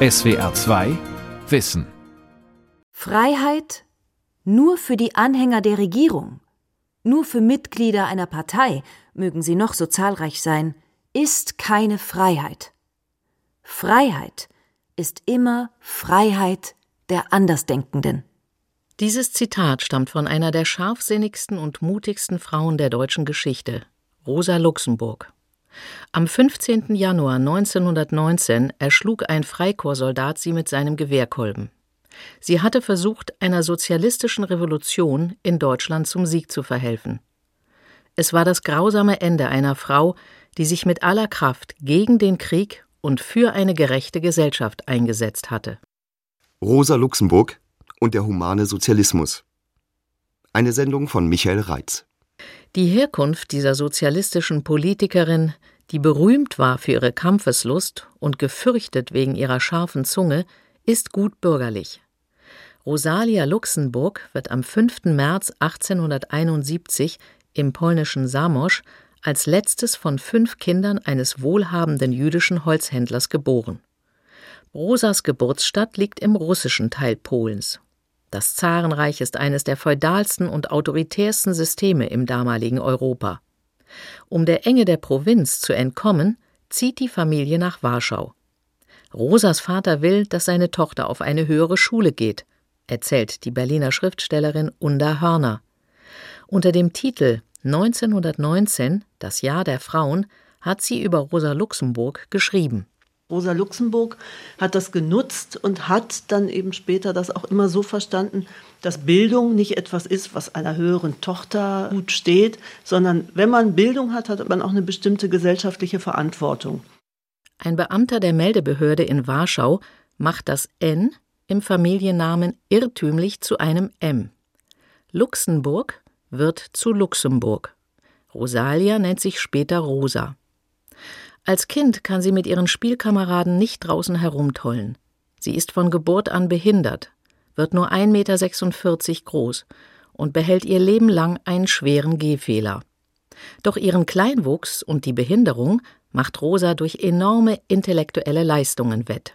SWR 2 Wissen. Freiheit nur für die Anhänger der Regierung, nur für Mitglieder einer Partei, mögen sie noch so zahlreich sein, ist keine Freiheit. Freiheit ist immer Freiheit der Andersdenkenden. Dieses Zitat stammt von einer der scharfsinnigsten und mutigsten Frauen der deutschen Geschichte, Rosa Luxemburg. Am 15. Januar 1919 erschlug ein Freikorpssoldat sie mit seinem Gewehrkolben. Sie hatte versucht, einer sozialistischen Revolution in Deutschland zum Sieg zu verhelfen. Es war das grausame Ende einer Frau, die sich mit aller Kraft gegen den Krieg und für eine gerechte Gesellschaft eingesetzt hatte. Rosa Luxemburg und der humane Sozialismus. Eine Sendung von Michael Reitz. Die Herkunft dieser sozialistischen Politikerin, die berühmt war für ihre Kampfeslust und gefürchtet wegen ihrer scharfen Zunge, ist gut bürgerlich. Rosalia Luxemburg wird am 5. März 1871 im polnischen Samosch als letztes von fünf Kindern eines wohlhabenden jüdischen Holzhändlers geboren. Rosas Geburtsstadt liegt im russischen Teil Polens das Zarenreich ist eines der feudalsten und autoritärsten Systeme im damaligen Europa. Um der Enge der Provinz zu entkommen, zieht die Familie nach Warschau. Rosas Vater will, dass seine Tochter auf eine höhere Schule geht, erzählt die Berliner Schriftstellerin Unda Hörner. Unter dem Titel 1919, das Jahr der Frauen, hat sie über Rosa Luxemburg geschrieben. Rosa Luxemburg hat das genutzt und hat dann eben später das auch immer so verstanden, dass Bildung nicht etwas ist, was einer höheren Tochter gut steht, sondern wenn man Bildung hat, hat man auch eine bestimmte gesellschaftliche Verantwortung. Ein Beamter der Meldebehörde in Warschau macht das N im Familiennamen irrtümlich zu einem M. Luxemburg wird zu Luxemburg. Rosalia nennt sich später Rosa. Als Kind kann sie mit ihren Spielkameraden nicht draußen herumtollen. Sie ist von Geburt an behindert, wird nur 1,46 Meter groß und behält ihr Leben lang einen schweren Gehfehler. Doch ihren Kleinwuchs und die Behinderung macht Rosa durch enorme intellektuelle Leistungen wett.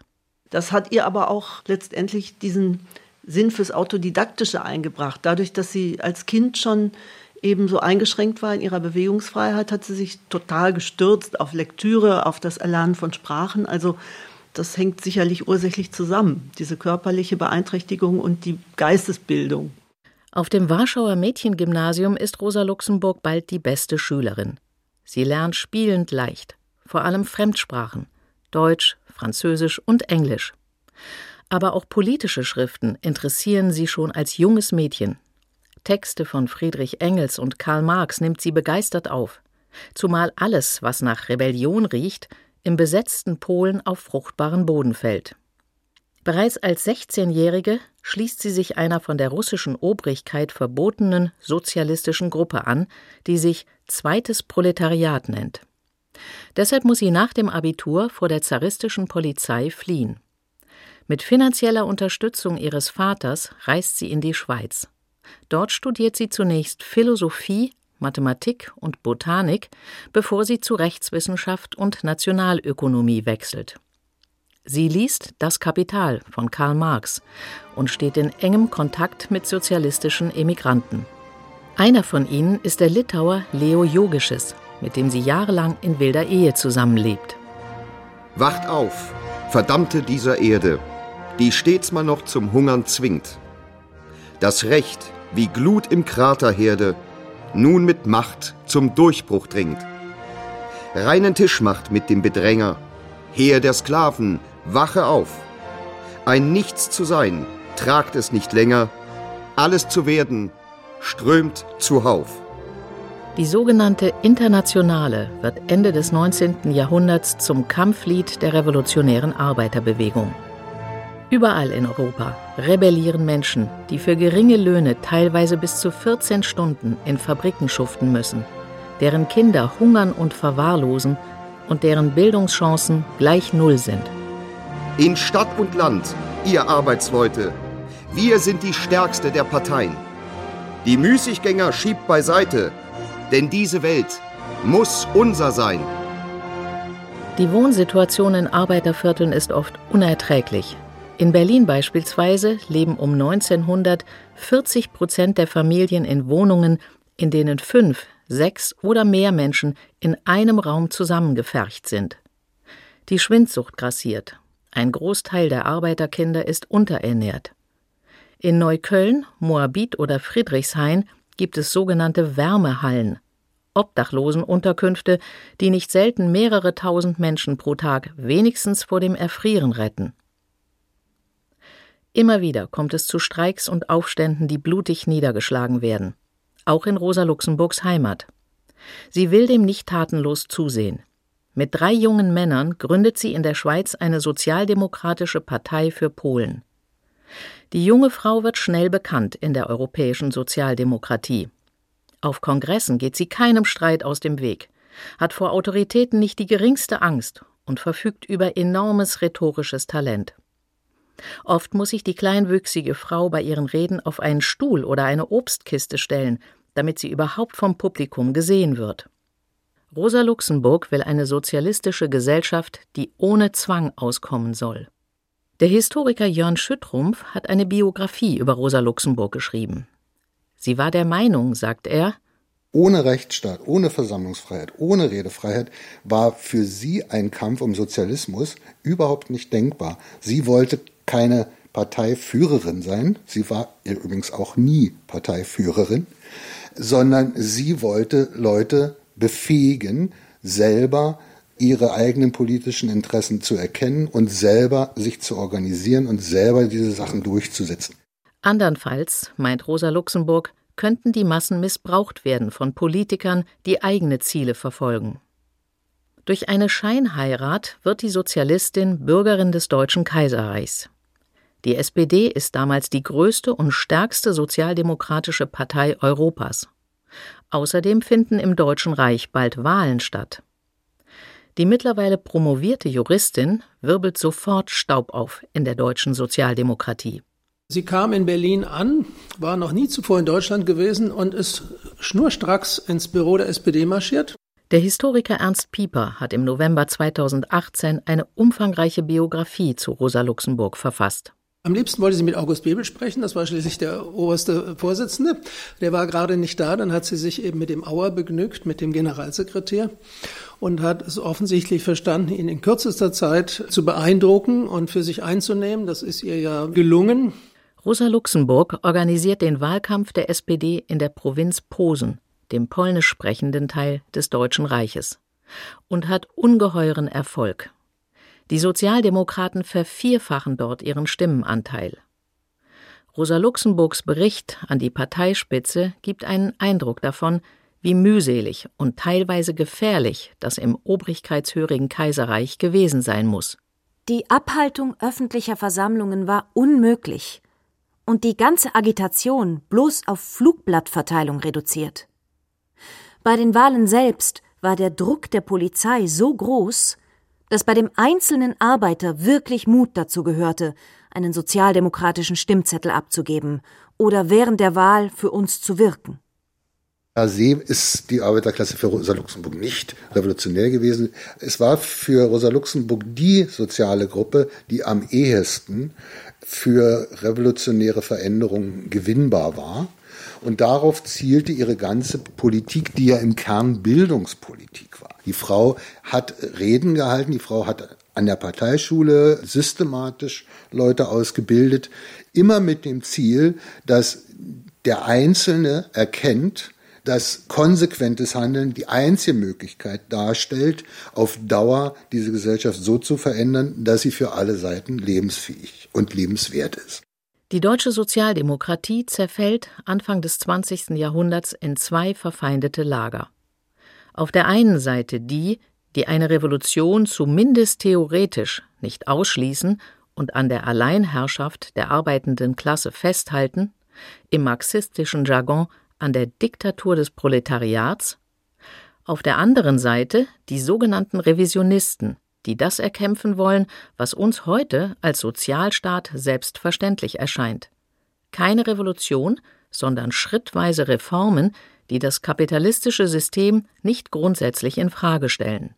Das hat ihr aber auch letztendlich diesen Sinn fürs Autodidaktische eingebracht. Dadurch, dass sie als Kind schon eben so eingeschränkt war in ihrer Bewegungsfreiheit, hat sie sich total gestürzt auf Lektüre, auf das Erlernen von Sprachen. Also das hängt sicherlich ursächlich zusammen, diese körperliche Beeinträchtigung und die Geistesbildung. Auf dem Warschauer Mädchengymnasium ist Rosa Luxemburg bald die beste Schülerin. Sie lernt spielend leicht, vor allem Fremdsprachen, Deutsch, Französisch und Englisch. Aber auch politische Schriften interessieren sie schon als junges Mädchen. Texte von Friedrich Engels und Karl Marx nimmt sie begeistert auf, zumal alles, was nach Rebellion riecht, im besetzten Polen auf fruchtbaren Boden fällt. Bereits als 16-Jährige schließt sie sich einer von der russischen Obrigkeit verbotenen sozialistischen Gruppe an, die sich Zweites Proletariat nennt. Deshalb muss sie nach dem Abitur vor der zaristischen Polizei fliehen. Mit finanzieller Unterstützung ihres Vaters reist sie in die Schweiz. Dort studiert sie zunächst Philosophie, Mathematik und Botanik, bevor sie zu Rechtswissenschaft und Nationalökonomie wechselt. Sie liest Das Kapital von Karl Marx und steht in engem Kontakt mit sozialistischen Emigranten. Einer von ihnen ist der Litauer Leo Jogisches, mit dem sie jahrelang in wilder Ehe zusammenlebt. Wacht auf, Verdammte dieser Erde, die stets mal noch zum Hungern zwingt. Das Recht, wie Glut im Kraterherde, nun mit Macht zum Durchbruch dringt. Reinen Tisch macht mit dem Bedränger, Heer der Sklaven, wache auf. Ein Nichts zu sein, tragt es nicht länger, alles zu werden, strömt zuhauf. Die sogenannte Internationale wird Ende des 19. Jahrhunderts zum Kampflied der revolutionären Arbeiterbewegung. Überall in Europa rebellieren Menschen, die für geringe Löhne teilweise bis zu 14 Stunden in Fabriken schuften müssen, deren Kinder hungern und verwahrlosen und deren Bildungschancen gleich Null sind. In Stadt und Land, ihr Arbeitsleute, wir sind die stärkste der Parteien. Die Müßiggänger schiebt beiseite, denn diese Welt muss unser sein. Die Wohnsituation in Arbeitervierteln ist oft unerträglich. In Berlin beispielsweise leben um 1900 40 Prozent der Familien in Wohnungen, in denen fünf, sechs oder mehr Menschen in einem Raum zusammengefercht sind. Die Schwindsucht grassiert. Ein Großteil der Arbeiterkinder ist unterernährt. In Neukölln, Moabit oder Friedrichshain gibt es sogenannte Wärmehallen, Obdachlosenunterkünfte, die nicht selten mehrere tausend Menschen pro Tag wenigstens vor dem Erfrieren retten. Immer wieder kommt es zu Streiks und Aufständen, die blutig niedergeschlagen werden. Auch in Rosa Luxemburgs Heimat. Sie will dem nicht tatenlos zusehen. Mit drei jungen Männern gründet sie in der Schweiz eine sozialdemokratische Partei für Polen. Die junge Frau wird schnell bekannt in der europäischen Sozialdemokratie. Auf Kongressen geht sie keinem Streit aus dem Weg, hat vor Autoritäten nicht die geringste Angst und verfügt über enormes rhetorisches Talent. Oft muss sich die kleinwüchsige Frau bei ihren Reden auf einen Stuhl oder eine Obstkiste stellen, damit sie überhaupt vom Publikum gesehen wird. Rosa Luxemburg will eine sozialistische Gesellschaft, die ohne Zwang auskommen soll. Der Historiker Jörn Schüttrumpf hat eine Biografie über Rosa Luxemburg geschrieben. Sie war der Meinung, sagt er, ohne Rechtsstaat, ohne Versammlungsfreiheit, ohne Redefreiheit war für sie ein Kampf um Sozialismus überhaupt nicht denkbar. Sie wollte keine Parteiführerin sein, sie war übrigens auch nie Parteiführerin, sondern sie wollte Leute befähigen, selber ihre eigenen politischen Interessen zu erkennen und selber sich zu organisieren und selber diese Sachen durchzusetzen. Andernfalls, meint Rosa Luxemburg, könnten die Massen missbraucht werden von Politikern, die eigene Ziele verfolgen. Durch eine Scheinheirat wird die Sozialistin Bürgerin des Deutschen Kaiserreichs. Die SPD ist damals die größte und stärkste sozialdemokratische Partei Europas. Außerdem finden im Deutschen Reich bald Wahlen statt. Die mittlerweile promovierte Juristin wirbelt sofort Staub auf in der deutschen Sozialdemokratie. Sie kam in Berlin an, war noch nie zuvor in Deutschland gewesen und ist schnurstracks ins Büro der SPD marschiert. Der Historiker Ernst Pieper hat im November 2018 eine umfangreiche Biografie zu Rosa Luxemburg verfasst. Am liebsten wollte sie mit August Bebel sprechen, das war schließlich der oberste Vorsitzende. Der war gerade nicht da, dann hat sie sich eben mit dem Auer begnügt, mit dem Generalsekretär und hat es offensichtlich verstanden, ihn in kürzester Zeit zu beeindrucken und für sich einzunehmen. Das ist ihr ja gelungen. Rosa Luxemburg organisiert den Wahlkampf der SPD in der Provinz Posen, dem polnisch sprechenden Teil des Deutschen Reiches, und hat ungeheuren Erfolg. Die Sozialdemokraten vervierfachen dort ihren Stimmenanteil. Rosa Luxemburgs Bericht an die Parteispitze gibt einen Eindruck davon, wie mühselig und teilweise gefährlich das im obrigkeitshörigen Kaiserreich gewesen sein muss. Die Abhaltung öffentlicher Versammlungen war unmöglich und die ganze Agitation bloß auf Flugblattverteilung reduziert. Bei den Wahlen selbst war der Druck der Polizei so groß, dass bei dem einzelnen Arbeiter wirklich Mut dazu gehörte, einen sozialdemokratischen Stimmzettel abzugeben oder während der Wahl für uns zu wirken. Per se ist die Arbeiterklasse für Rosa Luxemburg nicht revolutionär gewesen. Es war für Rosa Luxemburg die soziale Gruppe, die am ehesten für revolutionäre Veränderungen gewinnbar war. Und darauf zielte ihre ganze Politik, die ja im Kern Bildungspolitik war. Die Frau hat Reden gehalten, die Frau hat an der Parteischule systematisch Leute ausgebildet, immer mit dem Ziel, dass der Einzelne erkennt, dass konsequentes Handeln die einzige Möglichkeit darstellt, auf Dauer diese Gesellschaft so zu verändern, dass sie für alle Seiten lebensfähig und lebenswert ist. Die deutsche Sozialdemokratie zerfällt Anfang des 20. Jahrhunderts in zwei verfeindete Lager. Auf der einen Seite die, die eine Revolution zumindest theoretisch nicht ausschließen und an der Alleinherrschaft der arbeitenden Klasse festhalten, im marxistischen Jargon an der Diktatur des Proletariats, auf der anderen Seite die sogenannten Revisionisten, die das erkämpfen wollen, was uns heute als Sozialstaat selbstverständlich erscheint. Keine Revolution, sondern schrittweise Reformen, die das kapitalistische System nicht grundsätzlich in Frage stellen.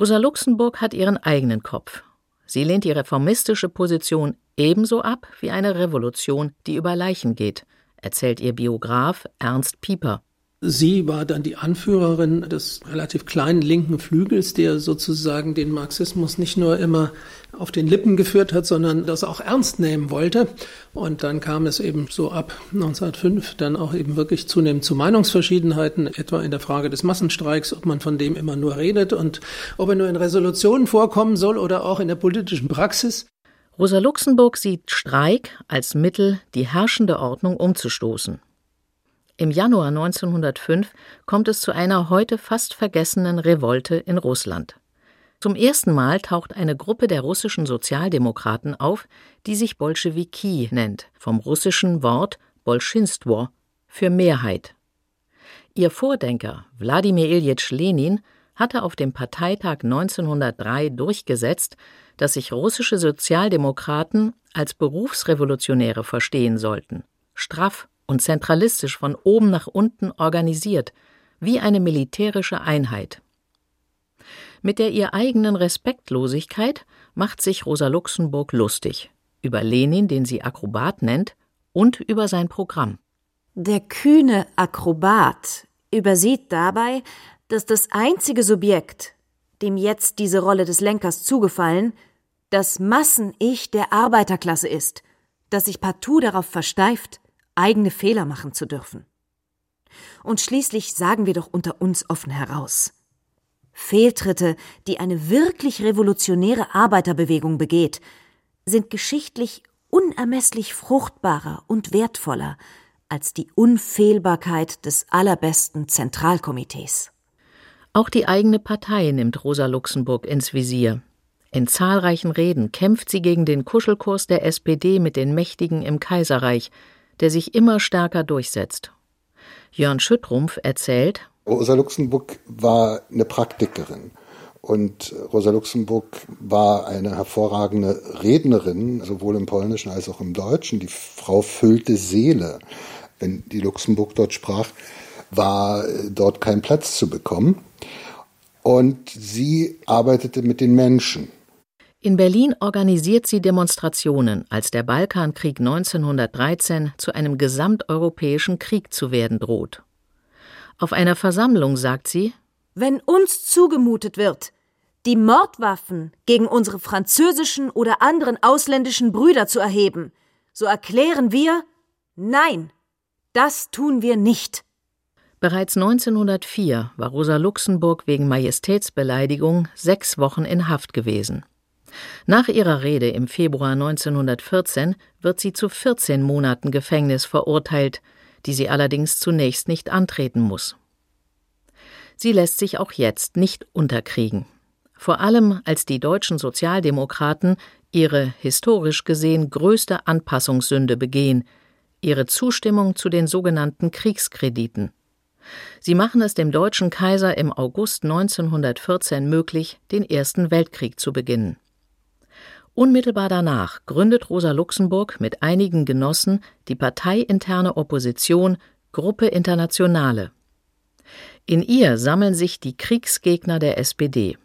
Rosa Luxemburg hat ihren eigenen Kopf. Sie lehnt die reformistische Position ebenso ab wie eine Revolution, die über Leichen geht, erzählt ihr Biograf Ernst Pieper. Sie war dann die Anführerin des relativ kleinen linken Flügels, der sozusagen den Marxismus nicht nur immer auf den Lippen geführt hat, sondern das auch ernst nehmen wollte. Und dann kam es eben so ab 1905 dann auch eben wirklich zunehmend zu Meinungsverschiedenheiten, etwa in der Frage des Massenstreiks, ob man von dem immer nur redet und ob er nur in Resolutionen vorkommen soll oder auch in der politischen Praxis. Rosa Luxemburg sieht Streik als Mittel, die herrschende Ordnung umzustoßen. Im Januar 1905 kommt es zu einer heute fast vergessenen Revolte in Russland. Zum ersten Mal taucht eine Gruppe der russischen Sozialdemokraten auf, die sich Bolschewiki nennt, vom russischen Wort Bolschinstvo für Mehrheit. Ihr Vordenker Wladimir Iljitsch Lenin hatte auf dem Parteitag 1903 durchgesetzt, dass sich russische Sozialdemokraten als Berufsrevolutionäre verstehen sollten, straff und zentralistisch von oben nach unten organisiert, wie eine militärische Einheit. Mit der ihr eigenen Respektlosigkeit macht sich Rosa Luxemburg lustig über Lenin, den sie Akrobat nennt, und über sein Programm. Der kühne Akrobat übersieht dabei, dass das einzige Subjekt, dem jetzt diese Rolle des Lenkers zugefallen, das Massen-Ich der Arbeiterklasse ist, das sich partout darauf versteift, eigene Fehler machen zu dürfen. Und schließlich sagen wir doch unter uns offen heraus. Fehltritte, die eine wirklich revolutionäre Arbeiterbewegung begeht, sind geschichtlich unermesslich fruchtbarer und wertvoller als die Unfehlbarkeit des allerbesten Zentralkomitees. Auch die eigene Partei nimmt Rosa Luxemburg ins Visier. In zahlreichen Reden kämpft sie gegen den Kuschelkurs der SPD mit den Mächtigen im Kaiserreich, der sich immer stärker durchsetzt. Jörn Schüttrumpf erzählt, Rosa Luxemburg war eine Praktikerin. Und Rosa Luxemburg war eine hervorragende Rednerin, sowohl im Polnischen als auch im Deutschen. Die Frau füllte Seele. Wenn die Luxemburg dort sprach, war dort kein Platz zu bekommen. Und sie arbeitete mit den Menschen. In Berlin organisiert sie Demonstrationen, als der Balkankrieg 1913 zu einem gesamteuropäischen Krieg zu werden droht. Auf einer Versammlung sagt sie Wenn uns zugemutet wird, die Mordwaffen gegen unsere französischen oder anderen ausländischen Brüder zu erheben, so erklären wir Nein, das tun wir nicht. Bereits 1904 war Rosa Luxemburg wegen Majestätsbeleidigung sechs Wochen in Haft gewesen. Nach ihrer Rede im Februar 1914 wird sie zu 14 Monaten Gefängnis verurteilt, die sie allerdings zunächst nicht antreten muss. Sie lässt sich auch jetzt nicht unterkriegen. Vor allem als die deutschen Sozialdemokraten ihre historisch gesehen größte Anpassungssünde begehen, ihre Zustimmung zu den sogenannten Kriegskrediten. Sie machen es dem deutschen Kaiser im August 1914 möglich, den Ersten Weltkrieg zu beginnen. Unmittelbar danach gründet Rosa Luxemburg mit einigen Genossen die parteiinterne Opposition Gruppe Internationale. In ihr sammeln sich die Kriegsgegner der SPD,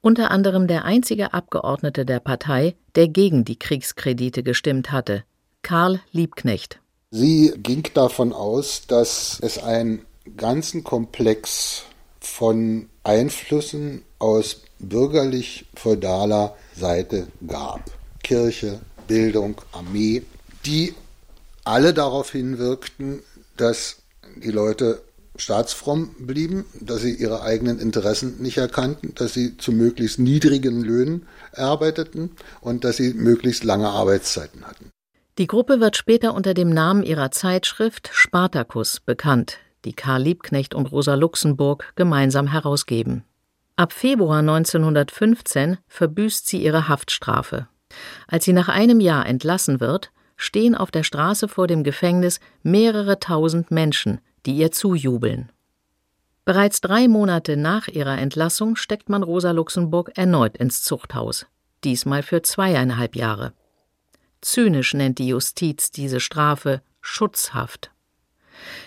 unter anderem der einzige Abgeordnete der Partei, der gegen die Kriegskredite gestimmt hatte, Karl Liebknecht. Sie ging davon aus, dass es einen ganzen Komplex von Einflüssen aus bürgerlich-feudaler Seite gab. Kirche, Bildung, Armee, die alle darauf hinwirkten, dass die Leute staatsfromm blieben, dass sie ihre eigenen Interessen nicht erkannten, dass sie zu möglichst niedrigen Löhnen arbeiteten und dass sie möglichst lange Arbeitszeiten hatten. Die Gruppe wird später unter dem Namen ihrer Zeitschrift Spartacus bekannt, die Karl Liebknecht und Rosa Luxemburg gemeinsam herausgeben. Ab Februar 1915 verbüßt sie ihre Haftstrafe. Als sie nach einem Jahr entlassen wird, stehen auf der Straße vor dem Gefängnis mehrere tausend Menschen, die ihr zujubeln. Bereits drei Monate nach ihrer Entlassung steckt man Rosa Luxemburg erneut ins Zuchthaus, diesmal für zweieinhalb Jahre. Zynisch nennt die Justiz diese Strafe Schutzhaft.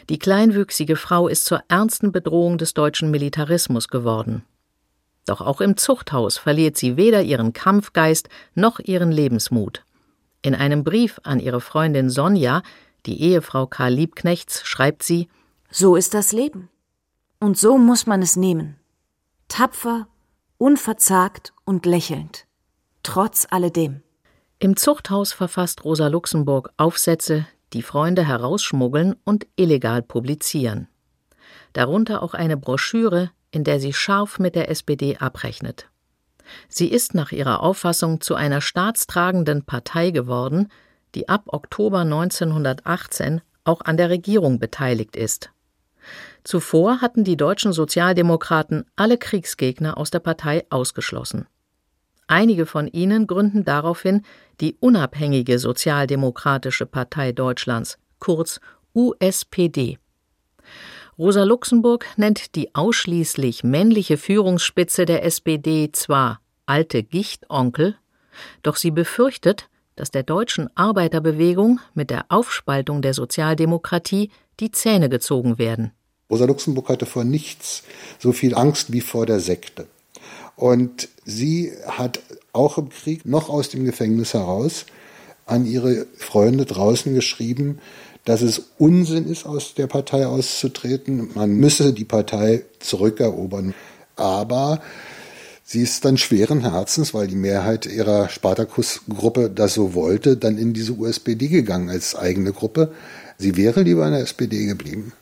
Die kleinwüchsige Frau ist zur ernsten Bedrohung des deutschen Militarismus geworden. Doch auch im Zuchthaus verliert sie weder ihren Kampfgeist noch ihren Lebensmut. In einem Brief an ihre Freundin Sonja, die Ehefrau Karl Liebknechts, schreibt sie So ist das Leben. Und so muss man es nehmen. Tapfer, unverzagt und lächelnd. Trotz alledem. Im Zuchthaus verfasst Rosa Luxemburg Aufsätze, die Freunde herausschmuggeln und illegal publizieren. Darunter auch eine Broschüre, in der sie scharf mit der SPD abrechnet. Sie ist nach ihrer Auffassung zu einer staatstragenden Partei geworden, die ab Oktober 1918 auch an der Regierung beteiligt ist. Zuvor hatten die deutschen Sozialdemokraten alle Kriegsgegner aus der Partei ausgeschlossen. Einige von ihnen gründen daraufhin die Unabhängige Sozialdemokratische Partei Deutschlands, kurz USPD. Rosa Luxemburg nennt die ausschließlich männliche Führungsspitze der SPD zwar alte Gichtonkel, doch sie befürchtet, dass der deutschen Arbeiterbewegung mit der Aufspaltung der Sozialdemokratie die Zähne gezogen werden. Rosa Luxemburg hatte vor nichts so viel Angst wie vor der Sekte. Und sie hat auch im Krieg noch aus dem Gefängnis heraus an ihre Freunde draußen geschrieben, dass es Unsinn ist, aus der Partei auszutreten. Man müsse die Partei zurückerobern. Aber sie ist dann schweren Herzens, weil die Mehrheit ihrer Spartakus-Gruppe das so wollte, dann in diese USPD gegangen als eigene Gruppe. Sie wäre lieber in der SPD geblieben.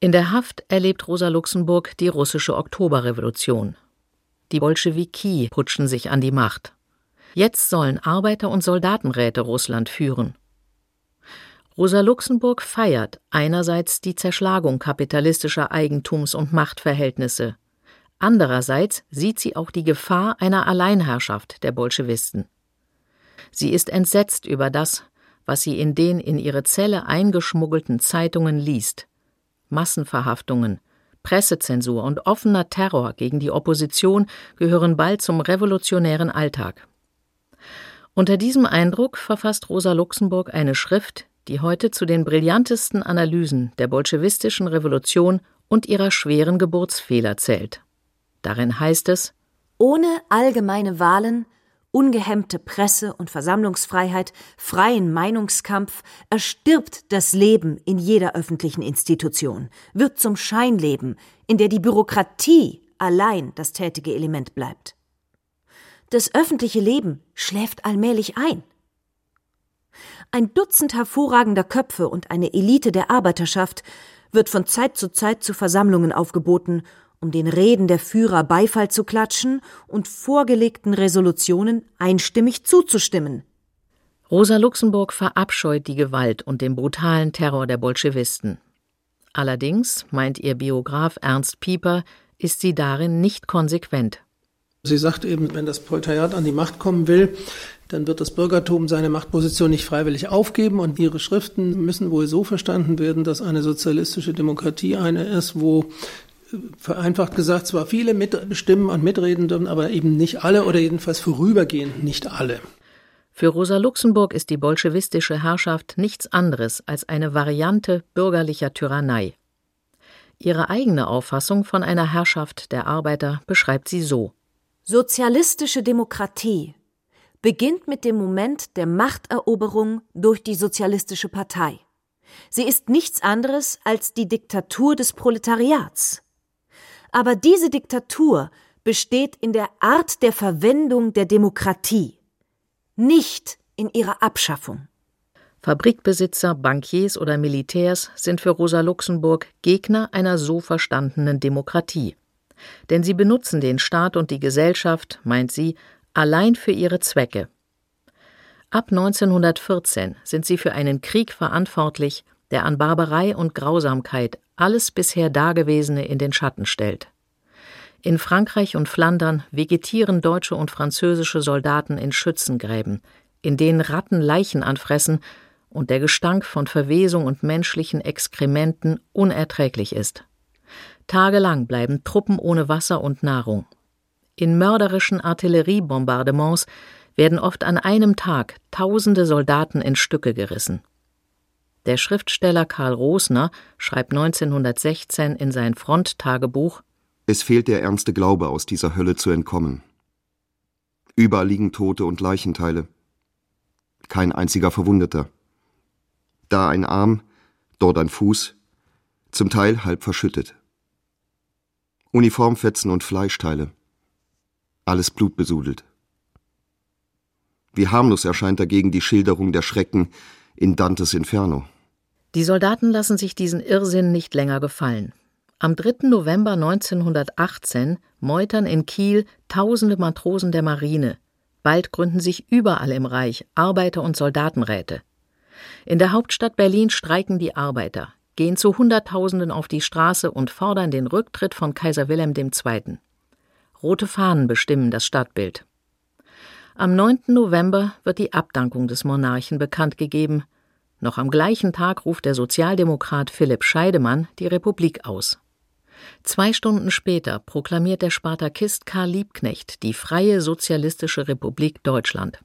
In der Haft erlebt Rosa Luxemburg die russische Oktoberrevolution. Die Bolschewiki putschen sich an die Macht. Jetzt sollen Arbeiter- und Soldatenräte Russland führen. Rosa Luxemburg feiert einerseits die Zerschlagung kapitalistischer Eigentums- und Machtverhältnisse, andererseits sieht sie auch die Gefahr einer Alleinherrschaft der Bolschewisten. Sie ist entsetzt über das, was sie in den in ihre Zelle eingeschmuggelten Zeitungen liest. Massenverhaftungen, Pressezensur und offener Terror gegen die Opposition gehören bald zum revolutionären Alltag. Unter diesem Eindruck verfasst Rosa Luxemburg eine Schrift, die heute zu den brillantesten Analysen der bolschewistischen Revolution und ihrer schweren Geburtsfehler zählt. Darin heißt es Ohne allgemeine Wahlen, ungehemmte Presse- und Versammlungsfreiheit, freien Meinungskampf erstirbt das Leben in jeder öffentlichen Institution, wird zum Scheinleben, in der die Bürokratie allein das tätige Element bleibt. Das öffentliche Leben schläft allmählich ein. Ein Dutzend hervorragender Köpfe und eine Elite der Arbeiterschaft wird von Zeit zu Zeit zu Versammlungen aufgeboten, um den Reden der Führer Beifall zu klatschen und vorgelegten Resolutionen einstimmig zuzustimmen. Rosa Luxemburg verabscheut die Gewalt und den brutalen Terror der Bolschewisten. Allerdings, meint ihr Biograf Ernst Pieper, ist sie darin nicht konsequent. Sie sagt eben, wenn das Proletariat an die Macht kommen will, dann wird das Bürgertum seine Machtposition nicht freiwillig aufgeben und ihre Schriften müssen wohl so verstanden werden, dass eine sozialistische Demokratie eine ist, wo vereinfacht gesagt zwar viele mitstimmen und mitreden dürfen, aber eben nicht alle oder jedenfalls vorübergehend nicht alle. Für Rosa Luxemburg ist die bolschewistische Herrschaft nichts anderes als eine Variante bürgerlicher Tyrannei. Ihre eigene Auffassung von einer Herrschaft der Arbeiter beschreibt sie so Sozialistische Demokratie beginnt mit dem Moment der Machteroberung durch die Sozialistische Partei. Sie ist nichts anderes als die Diktatur des Proletariats. Aber diese Diktatur besteht in der Art der Verwendung der Demokratie, nicht in ihrer Abschaffung. Fabrikbesitzer, Bankiers oder Militärs sind für Rosa Luxemburg Gegner einer so verstandenen Demokratie. Denn sie benutzen den Staat und die Gesellschaft, meint sie, allein für ihre Zwecke. Ab 1914 sind sie für einen Krieg verantwortlich, der an Barbarei und Grausamkeit alles bisher Dagewesene in den Schatten stellt. In Frankreich und Flandern vegetieren deutsche und französische Soldaten in Schützengräben, in denen Ratten Leichen anfressen und der Gestank von Verwesung und menschlichen Exkrementen unerträglich ist. Tagelang bleiben Truppen ohne Wasser und Nahrung. In mörderischen Artilleriebombardements werden oft an einem Tag tausende Soldaten in Stücke gerissen. Der Schriftsteller Karl Rosner schreibt 1916 in sein Fronttagebuch Es fehlt der ernste Glaube, aus dieser Hölle zu entkommen. Überall liegen Tote und Leichenteile. Kein einziger Verwundeter. Da ein Arm, dort ein Fuß, zum Teil halb verschüttet. Uniformfetzen und Fleischteile. Alles blutbesudelt. Wie harmlos erscheint dagegen die Schilderung der Schrecken in Dantes Inferno. Die Soldaten lassen sich diesen Irrsinn nicht länger gefallen. Am 3. November 1918 meutern in Kiel tausende Matrosen der Marine. Bald gründen sich überall im Reich Arbeiter- und Soldatenräte. In der Hauptstadt Berlin streiken die Arbeiter, gehen zu Hunderttausenden auf die Straße und fordern den Rücktritt von Kaiser Wilhelm II. Rote Fahnen bestimmen das Stadtbild. Am 9. November wird die Abdankung des Monarchen bekannt gegeben. Noch am gleichen Tag ruft der Sozialdemokrat Philipp Scheidemann die Republik aus. Zwei Stunden später proklamiert der Spartakist Karl Liebknecht die Freie Sozialistische Republik Deutschland.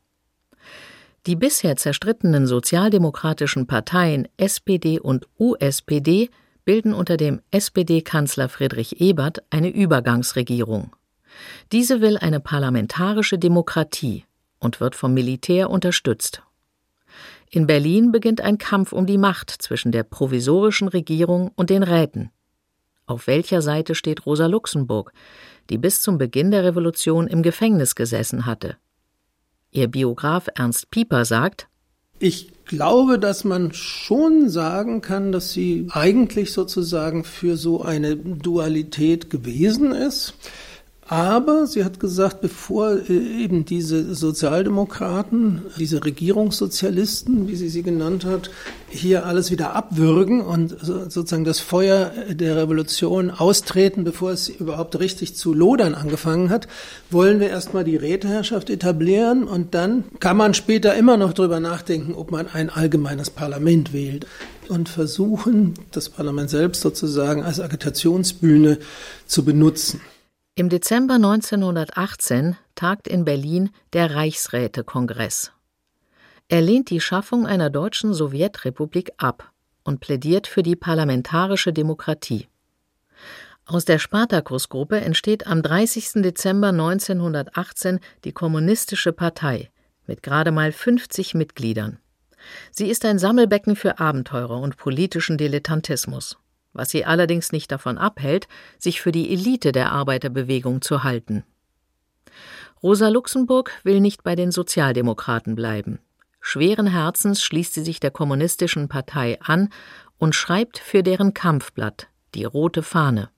Die bisher zerstrittenen sozialdemokratischen Parteien SPD und USPD bilden unter dem SPD-Kanzler Friedrich Ebert eine Übergangsregierung. Diese will eine parlamentarische Demokratie und wird vom Militär unterstützt. In Berlin beginnt ein Kampf um die Macht zwischen der provisorischen Regierung und den Räten. Auf welcher Seite steht Rosa Luxemburg, die bis zum Beginn der Revolution im Gefängnis gesessen hatte? Ihr Biograf Ernst Pieper sagt, ich glaube, dass man schon sagen kann, dass sie eigentlich sozusagen für so eine Dualität gewesen ist. Aber sie hat gesagt, bevor äh, eben diese Sozialdemokraten, diese Regierungssozialisten, wie sie sie genannt hat, hier alles wieder abwürgen und sozusagen das Feuer der Revolution austreten, bevor es überhaupt richtig zu lodern angefangen hat, wollen wir erstmal die Räteherrschaft etablieren und dann kann man später immer noch darüber nachdenken, ob man ein allgemeines Parlament wählt und versuchen, das Parlament selbst sozusagen als Agitationsbühne zu benutzen. Im Dezember 1918 tagt in Berlin der Reichsrätekongress. Er lehnt die Schaffung einer deutschen Sowjetrepublik ab und plädiert für die parlamentarische Demokratie. Aus der Spartakusgruppe entsteht am 30. Dezember 1918 die Kommunistische Partei mit gerade mal 50 Mitgliedern. Sie ist ein Sammelbecken für Abenteurer und politischen Dilettantismus was sie allerdings nicht davon abhält, sich für die Elite der Arbeiterbewegung zu halten. Rosa Luxemburg will nicht bei den Sozialdemokraten bleiben. Schweren Herzens schließt sie sich der Kommunistischen Partei an und schreibt für deren Kampfblatt die rote Fahne.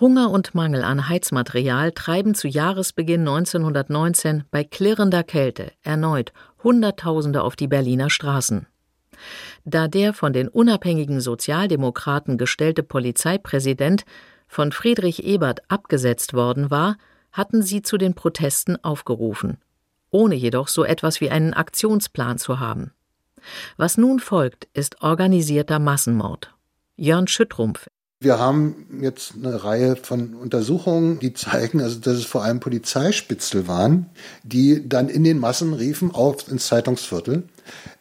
Hunger und Mangel an Heizmaterial treiben zu Jahresbeginn 1919 bei klirrender Kälte erneut Hunderttausende auf die Berliner Straßen. Da der von den unabhängigen Sozialdemokraten gestellte Polizeipräsident von Friedrich Ebert abgesetzt worden war, hatten sie zu den Protesten aufgerufen, ohne jedoch so etwas wie einen Aktionsplan zu haben. Was nun folgt, ist organisierter Massenmord. Jörn Schüttrumpf wir haben jetzt eine Reihe von Untersuchungen, die zeigen, also dass es vor allem Polizeispitzel waren, die dann in den Massen riefen auf ins Zeitungsviertel.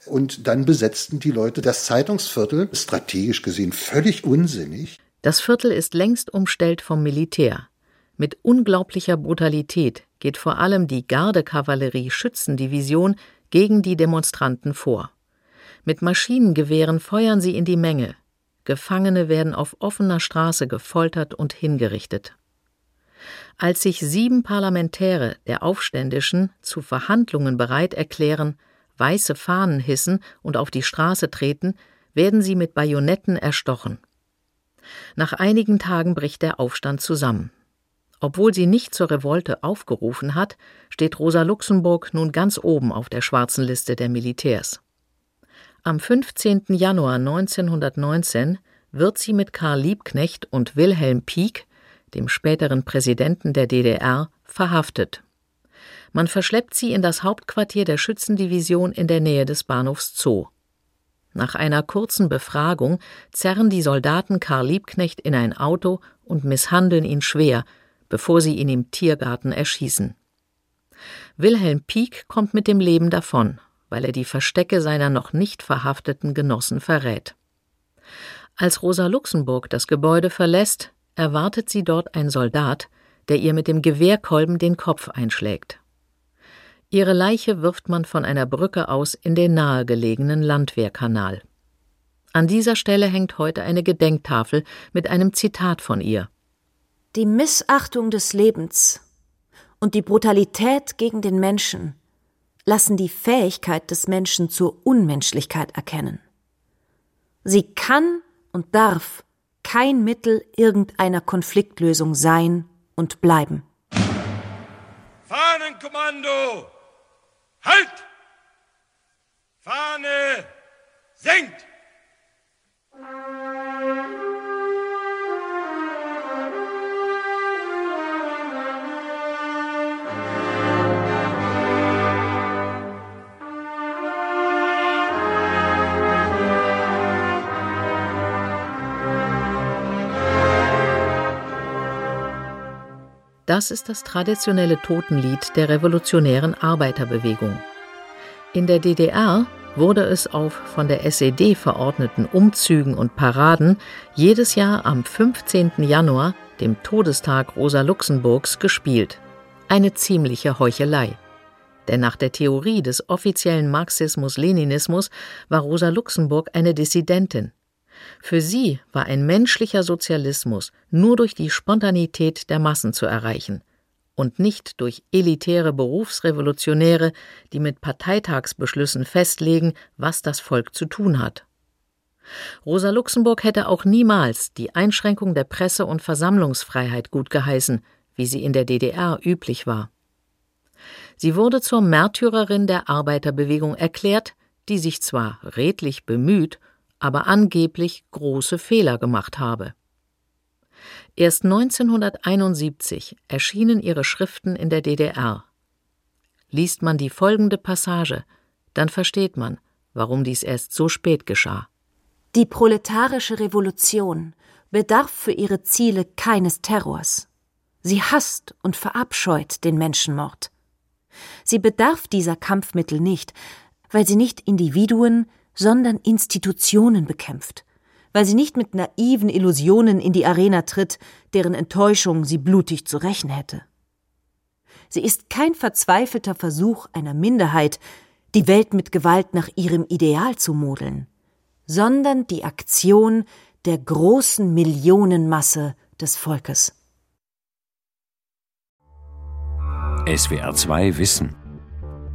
Und dann besetzten die Leute das Zeitungsviertel, strategisch gesehen völlig unsinnig. Das Viertel ist längst umstellt vom Militär. Mit unglaublicher Brutalität geht vor allem die Gardekavallerie-Schützendivision gegen die Demonstranten vor. Mit Maschinengewehren feuern sie in die Menge, Gefangene werden auf offener Straße gefoltert und hingerichtet. Als sich sieben Parlamentäre der Aufständischen zu Verhandlungen bereit erklären, weiße Fahnen hissen und auf die Straße treten, werden sie mit Bajonetten erstochen. Nach einigen Tagen bricht der Aufstand zusammen. Obwohl sie nicht zur Revolte aufgerufen hat, steht Rosa Luxemburg nun ganz oben auf der schwarzen Liste der Militärs. Am 15. Januar 1919 wird sie mit Karl Liebknecht und Wilhelm Pieck, dem späteren Präsidenten der DDR, verhaftet. Man verschleppt sie in das Hauptquartier der Schützendivision in der Nähe des Bahnhofs Zoo. Nach einer kurzen Befragung zerren die Soldaten Karl Liebknecht in ein Auto und misshandeln ihn schwer, bevor sie ihn im Tiergarten erschießen. Wilhelm Pieck kommt mit dem Leben davon weil er die Verstecke seiner noch nicht verhafteten Genossen verrät. Als Rosa Luxemburg das Gebäude verlässt, erwartet sie dort ein Soldat, der ihr mit dem Gewehrkolben den Kopf einschlägt. Ihre Leiche wirft man von einer Brücke aus in den nahegelegenen Landwehrkanal. An dieser Stelle hängt heute eine Gedenktafel mit einem Zitat von ihr. Die Missachtung des Lebens und die Brutalität gegen den Menschen lassen die Fähigkeit des Menschen zur Unmenschlichkeit erkennen. Sie kann und darf kein Mittel irgendeiner Konfliktlösung sein und bleiben. Fahnenkommando! Halt! Fahne senkt! Das ist das traditionelle Totenlied der revolutionären Arbeiterbewegung. In der DDR wurde es auf von der SED verordneten Umzügen und Paraden jedes Jahr am 15. Januar, dem Todestag Rosa Luxemburgs, gespielt. Eine ziemliche Heuchelei. Denn nach der Theorie des offiziellen Marxismus-Leninismus war Rosa Luxemburg eine Dissidentin. Für sie war ein menschlicher Sozialismus nur durch die Spontanität der Massen zu erreichen und nicht durch elitäre Berufsrevolutionäre, die mit Parteitagsbeschlüssen festlegen, was das Volk zu tun hat. Rosa Luxemburg hätte auch niemals die Einschränkung der Presse- und Versammlungsfreiheit gutgeheißen, wie sie in der DDR üblich war. Sie wurde zur Märtyrerin der Arbeiterbewegung erklärt, die sich zwar redlich bemüht, aber angeblich große Fehler gemacht habe. Erst 1971 erschienen ihre Schriften in der DDR. Liest man die folgende Passage, dann versteht man, warum dies erst so spät geschah. Die proletarische Revolution bedarf für ihre Ziele keines Terrors. Sie hasst und verabscheut den Menschenmord. Sie bedarf dieser Kampfmittel nicht, weil sie nicht Individuen, sondern Institutionen bekämpft, weil sie nicht mit naiven Illusionen in die Arena tritt, deren Enttäuschung sie blutig zu rächen hätte. Sie ist kein verzweifelter Versuch einer Minderheit, die Welt mit Gewalt nach ihrem Ideal zu modeln, sondern die Aktion der großen Millionenmasse des Volkes. SWR 2 Wissen